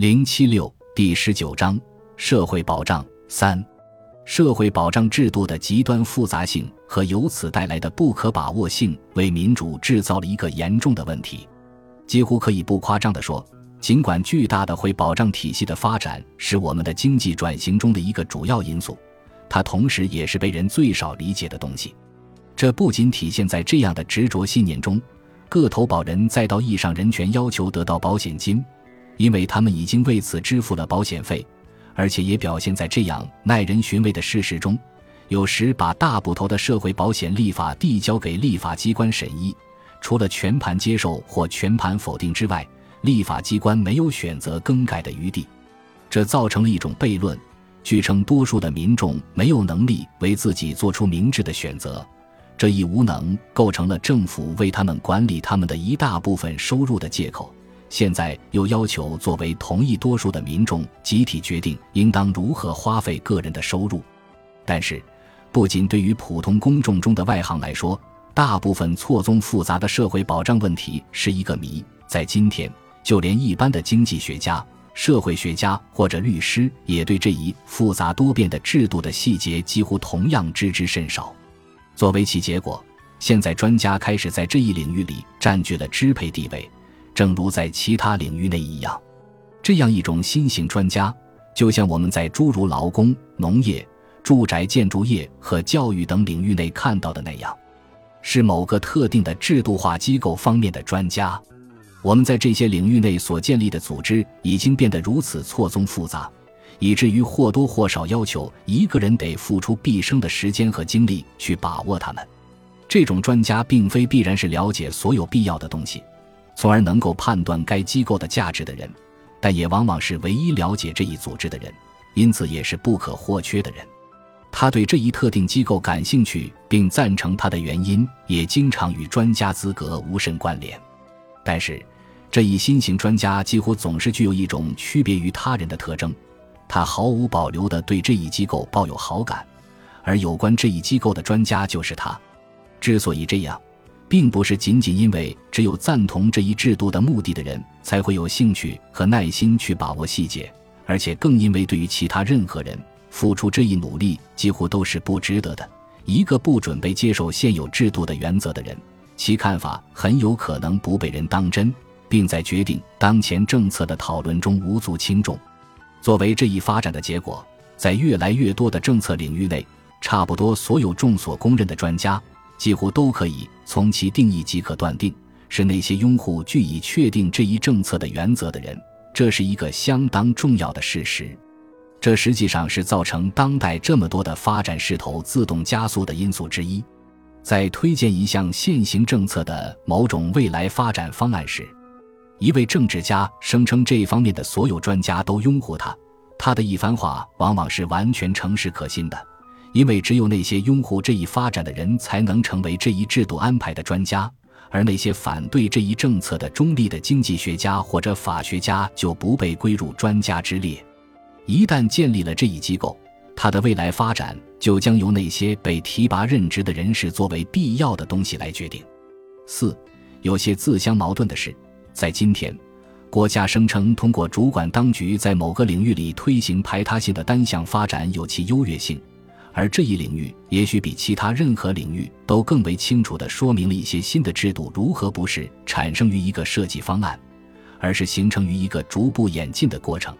零七六第十九章社会保障三，社会保障制度的极端复杂性和由此带来的不可把握性，为民主制造了一个严重的问题。几乎可以不夸张地说，尽管巨大的会保障体系的发展是我们的经济转型中的一个主要因素，它同时也是被人最少理解的东西。这不仅体现在这样的执着信念中：各投保人在道义上人权要求得到保险金。因为他们已经为此支付了保险费，而且也表现在这样耐人寻味的事实中：有时把大部头的社会保险立法递交给立法机关审议，除了全盘接受或全盘否定之外，立法机关没有选择更改的余地。这造成了一种悖论：据称多数的民众没有能力为自己做出明智的选择，这一无能构成了政府为他们管理他们的一大部分收入的借口。现在又要求作为同意多数的民众集体决定应当如何花费个人的收入，但是，不仅对于普通公众中的外行来说，大部分错综复杂的社会保障问题是一个谜。在今天，就连一般的经济学家、社会学家或者律师也对这一复杂多变的制度的细节几乎同样知之甚少。作为其结果，现在专家开始在这一领域里占据了支配地位。正如在其他领域内一样，这样一种新型专家，就像我们在诸如劳工、农业、住宅建筑业和教育等领域内看到的那样，是某个特定的制度化机构方面的专家。我们在这些领域内所建立的组织已经变得如此错综复杂，以至于或多或少要求一个人得付出毕生的时间和精力去把握他们。这种专家并非必然是了解所有必要的东西。从而能够判断该机构的价值的人，但也往往是唯一了解这一组织的人，因此也是不可或缺的人。他对这一特定机构感兴趣并赞成他的原因，也经常与专家资格无甚关联。但是，这一新型专家几乎总是具有一种区别于他人的特征：他毫无保留地对这一机构抱有好感，而有关这一机构的专家就是他。之所以这样。并不是仅仅因为只有赞同这一制度的目的的人才会有兴趣和耐心去把握细节，而且更因为对于其他任何人付出这一努力几乎都是不值得的。一个不准备接受现有制度的原则的人，其看法很有可能不被人当真，并在决定当前政策的讨论中无足轻重。作为这一发展的结果，在越来越多的政策领域内，差不多所有众所公认的专家。几乎都可以从其定义即可断定，是那些拥护据以确定这一政策的原则的人。这是一个相当重要的事实，这实际上是造成当代这么多的发展势头自动加速的因素之一。在推荐一项现行政策的某种未来发展方案时，一位政治家声称这方面的所有专家都拥护他，他的一番话往往是完全诚实可信的。因为只有那些拥护这一发展的人才能成为这一制度安排的专家，而那些反对这一政策的中立的经济学家或者法学家就不被归入专家之列。一旦建立了这一机构，它的未来发展就将由那些被提拔任职的人士作为必要的东西来决定。四，有些自相矛盾的是，在今天，国家声称通过主管当局在某个领域里推行排他性的单向发展有其优越性。而这一领域也许比其他任何领域都更为清楚地说明了一些新的制度如何不是产生于一个设计方案，而是形成于一个逐步演进的过程。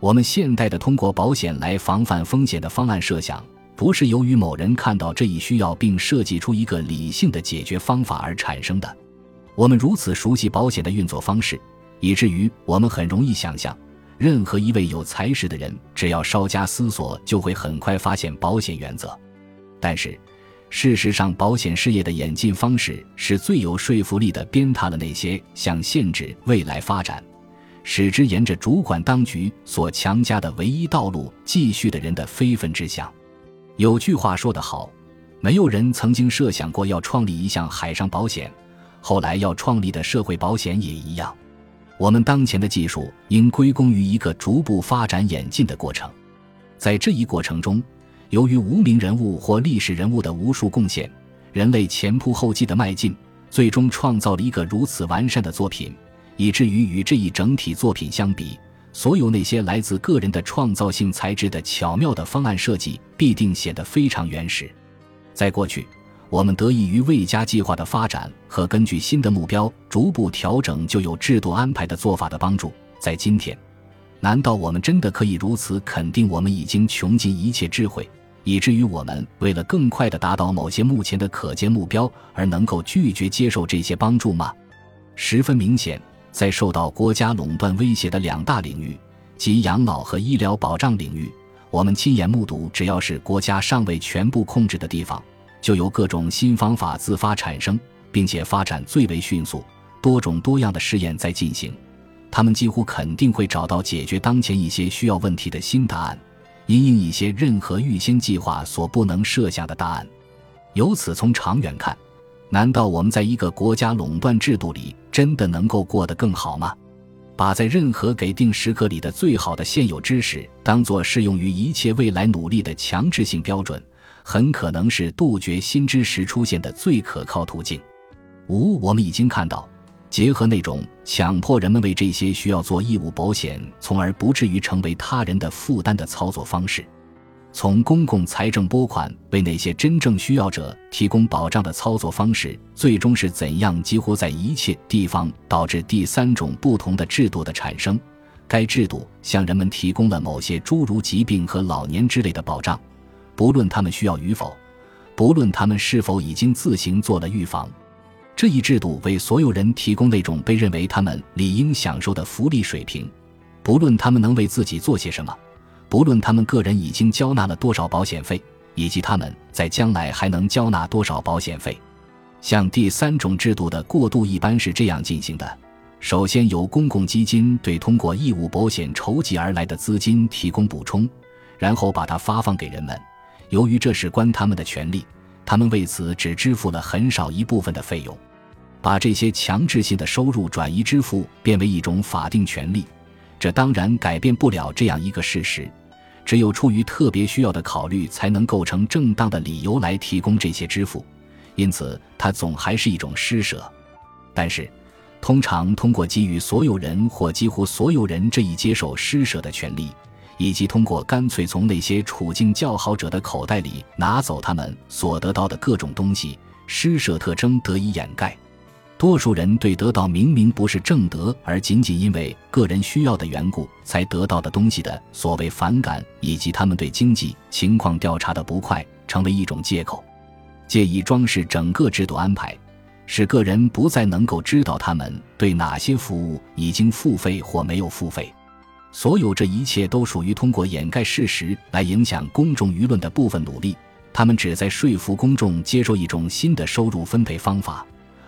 我们现代的通过保险来防范风险的方案设想，不是由于某人看到这一需要并设计出一个理性的解决方法而产生的。我们如此熟悉保险的运作方式，以至于我们很容易想象。任何一位有才识的人，只要稍加思索，就会很快发现保险原则。但是，事实上，保险事业的演进方式是最有说服力的，鞭挞了那些想限制未来发展、使之沿着主管当局所强加的唯一道路继续的人的非分之想。有句话说得好：“没有人曾经设想过要创立一项海上保险，后来要创立的社会保险也一样。”我们当前的技术应归功于一个逐步发展演进的过程，在这一过程中，由于无名人物或历史人物的无数贡献，人类前仆后继的迈进，最终创造了一个如此完善的作品，以至于与这一整体作品相比，所有那些来自个人的创造性材质的巧妙的方案设计，必定显得非常原始。在过去，我们得益于未加计划的发展和根据新的目标逐步调整就有制度安排的做法的帮助。在今天，难道我们真的可以如此肯定我们已经穷尽一切智慧，以至于我们为了更快地达到某些目前的可见目标而能够拒绝接受这些帮助吗？十分明显，在受到国家垄断威胁的两大领域，即养老和医疗保障领域，我们亲眼目睹，只要是国家尚未全部控制的地方。就由各种新方法自发产生，并且发展最为迅速，多种多样的试验在进行。他们几乎肯定会找到解决当前一些需要问题的新答案，因应一些任何预先计划所不能设下的答案。由此从长远看，难道我们在一个国家垄断制度里真的能够过得更好吗？把在任何给定时刻里的最好的现有知识当作适用于一切未来努力的强制性标准？很可能是杜绝新知识出现的最可靠途径。五，我们已经看到，结合那种强迫人们为这些需要做义务保险，从而不至于成为他人的负担的操作方式，从公共财政拨款为那些真正需要者提供保障的操作方式，最终是怎样几乎在一切地方导致第三种不同的制度的产生。该制度向人们提供了某些诸如疾病和老年之类的保障。不论他们需要与否，不论他们是否已经自行做了预防，这一制度为所有人提供那种被认为他们理应享受的福利水平。不论他们能为自己做些什么，不论他们个人已经交纳了多少保险费，以及他们在将来还能交纳多少保险费。像第三种制度的过渡一般是这样进行的：首先由公共基金对通过义务保险筹集而来的资金提供补充，然后把它发放给人们。由于这是关他们的权利，他们为此只支付了很少一部分的费用。把这些强制性的收入转移支付变为一种法定权利，这当然改变不了这样一个事实：只有出于特别需要的考虑，才能构成正当的理由来提供这些支付。因此，它总还是一种施舍。但是，通常通过给予所有人或几乎所有人这一接受施舍的权利。以及通过干脆从那些处境较好者的口袋里拿走他们所得到的各种东西，施舍特征得以掩盖。多数人对得到明明不是正德，而仅仅因为个人需要的缘故才得到的东西的所谓反感，以及他们对经济情况调查的不快，成为一种借口，借以装饰整个制度安排，使个人不再能够知道他们对哪些服务已经付费或没有付费。所有这一切都属于通过掩盖事实来影响公众舆论的部分努力，他们旨在说服公众接受一种新的收入分配方法，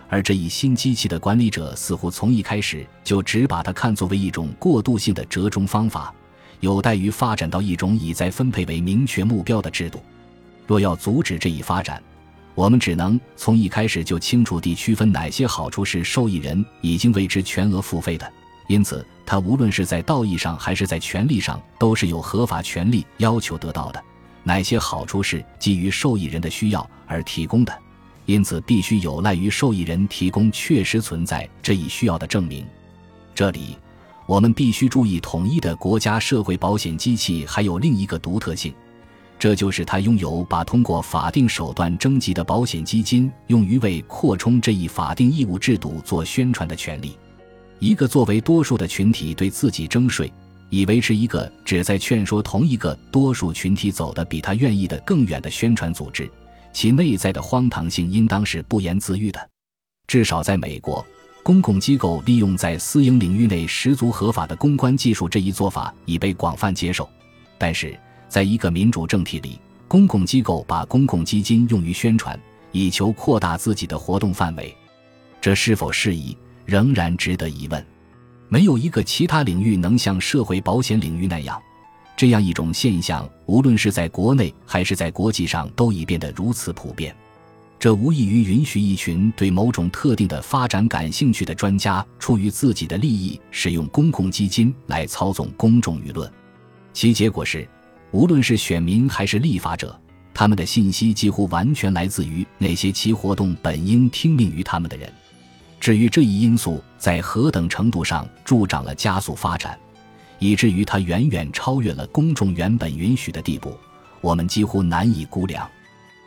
而这一新机器的管理者似乎从一开始就只把它看作为一种过渡性的折中方法，有待于发展到一种以再分配为明确目标的制度。若要阻止这一发展，我们只能从一开始就清楚地区分哪些好处是受益人已经为之全额付费的。因此，他无论是在道义上还是在权利上，都是有合法权利要求得到的。哪些好处是基于受益人的需要而提供的？因此，必须有赖于受益人提供确实存在这一需要的证明。这里，我们必须注意，统一的国家社会保险机器还有另一个独特性，这就是它拥有把通过法定手段征集的保险基金用于为扩充这一法定义务制度做宣传的权利。一个作为多数的群体对自己征税，以维持一个旨在劝说同一个多数群体走得比他愿意的更远的宣传组织，其内在的荒唐性应当是不言自喻的。至少在美国，公共机构利用在私营领域内十足合法的公关技术这一做法已被广泛接受。但是，在一个民主政体里，公共机构把公共基金用于宣传，以求扩大自己的活动范围，这是否适宜？仍然值得疑问，没有一个其他领域能像社会保险领域那样，这样一种现象，无论是在国内还是在国际上，都已变得如此普遍。这无异于允许一群对某种特定的发展感兴趣的专家，出于自己的利益，使用公共基金来操纵公众舆论。其结果是，无论是选民还是立法者，他们的信息几乎完全来自于那些其活动本应听命于他们的人。至于这一因素在何等程度上助长了加速发展，以至于它远远超越了公众原本允许的地步，我们几乎难以估量。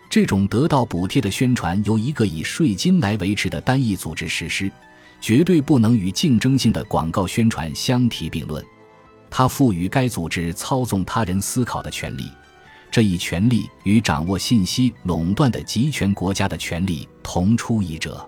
这种得到补贴的宣传由一个以税金来维持的单一组织实施，绝对不能与竞争性的广告宣传相提并论。它赋予该组织操纵他人思考的权利，这一权利与掌握信息垄断的集权国家的权利同出一辙。